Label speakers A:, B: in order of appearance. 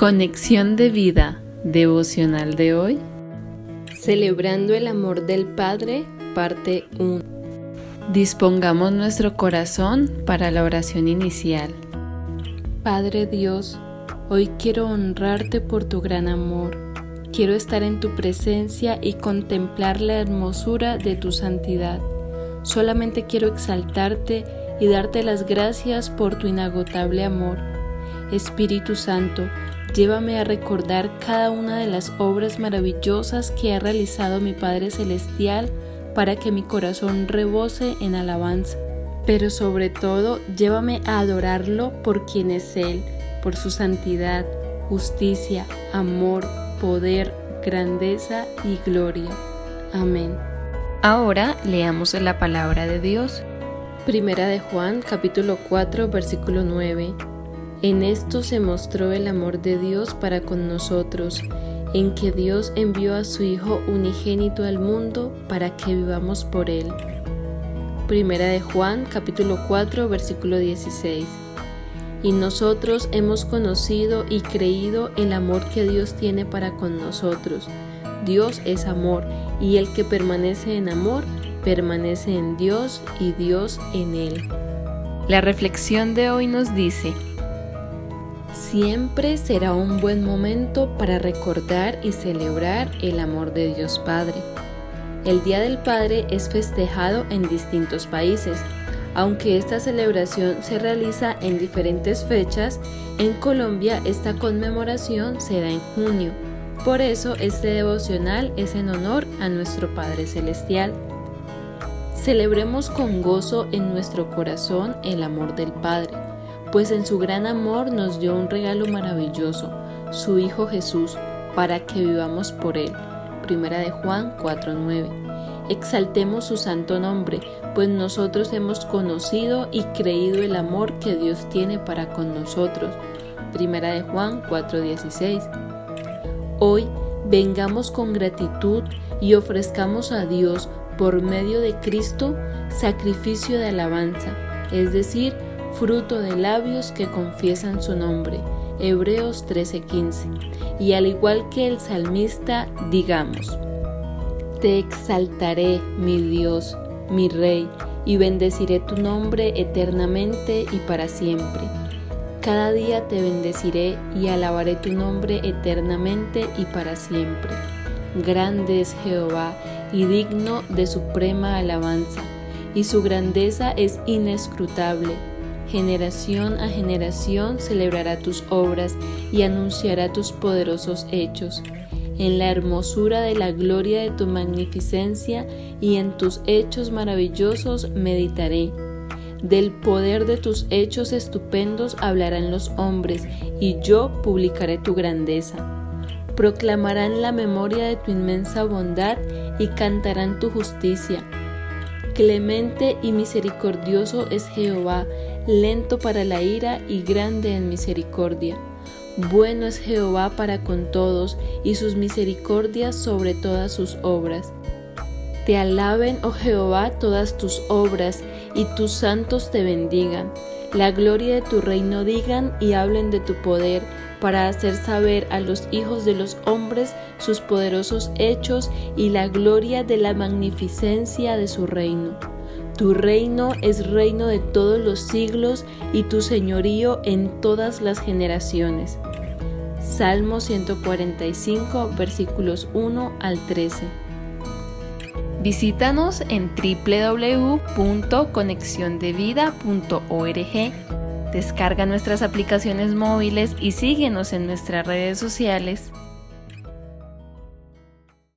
A: Conexión de vida devocional de hoy.
B: Celebrando el amor del Padre, parte 1.
A: Dispongamos nuestro corazón para la oración inicial.
B: Padre Dios, hoy quiero honrarte por tu gran amor. Quiero estar en tu presencia y contemplar la hermosura de tu santidad. Solamente quiero exaltarte y darte las gracias por tu inagotable amor. Espíritu Santo, Llévame a recordar cada una de las obras maravillosas que ha realizado mi Padre Celestial para que mi corazón rebose en alabanza. Pero sobre todo, llévame a adorarlo por quien es Él, por su santidad, justicia, amor, poder, grandeza y gloria. Amén.
A: Ahora leamos la palabra de Dios.
B: Primera de Juan capítulo 4 versículo 9. En esto se mostró el amor de Dios para con nosotros, en que Dios envió a su Hijo unigénito al mundo para que vivamos por Él. Primera de Juan capítulo 4 versículo 16. Y nosotros hemos conocido y creído el amor que Dios tiene para con nosotros. Dios es amor, y el que permanece en amor, permanece en Dios y Dios en él.
A: La reflexión de hoy nos dice,
B: Siempre será un buen momento para recordar y celebrar el amor de Dios Padre. El Día del Padre es festejado en distintos países. Aunque esta celebración se realiza en diferentes fechas, en Colombia esta conmemoración se da en junio. Por eso este devocional es en honor a nuestro Padre Celestial. Celebremos con gozo en nuestro corazón el amor del Padre pues en su gran amor nos dio un regalo maravilloso, su Hijo Jesús, para que vivamos por Él. Primera de Juan 4:9. Exaltemos su santo nombre, pues nosotros hemos conocido y creído el amor que Dios tiene para con nosotros. Primera de Juan 4:16. Hoy vengamos con gratitud y ofrezcamos a Dios por medio de Cristo sacrificio de alabanza, es decir, fruto de labios que confiesan su nombre. Hebreos 13:15. Y al igual que el salmista, digamos, Te exaltaré, mi Dios, mi Rey, y bendeciré tu nombre eternamente y para siempre. Cada día te bendeciré y alabaré tu nombre eternamente y para siempre. Grande es Jehová y digno de suprema alabanza, y su grandeza es inescrutable generación a generación celebrará tus obras y anunciará tus poderosos hechos. En la hermosura de la gloria de tu magnificencia y en tus hechos maravillosos meditaré. Del poder de tus hechos estupendos hablarán los hombres, y yo publicaré tu grandeza. Proclamarán la memoria de tu inmensa bondad y cantarán tu justicia. Clemente y misericordioso es Jehová, lento para la ira y grande en misericordia. Bueno es Jehová para con todos y sus misericordias sobre todas sus obras. Te alaben, oh Jehová, todas tus obras, y tus santos te bendigan. La gloria de tu reino digan y hablen de tu poder, para hacer saber a los hijos de los hombres sus poderosos hechos y la gloria de la magnificencia de su reino. Tu reino es reino de todos los siglos y tu señorío en todas las generaciones. Salmo 145 versículos 1 al 13.
A: Visítanos en www.conexiondevida.org. Descarga nuestras aplicaciones móviles y síguenos en nuestras redes sociales.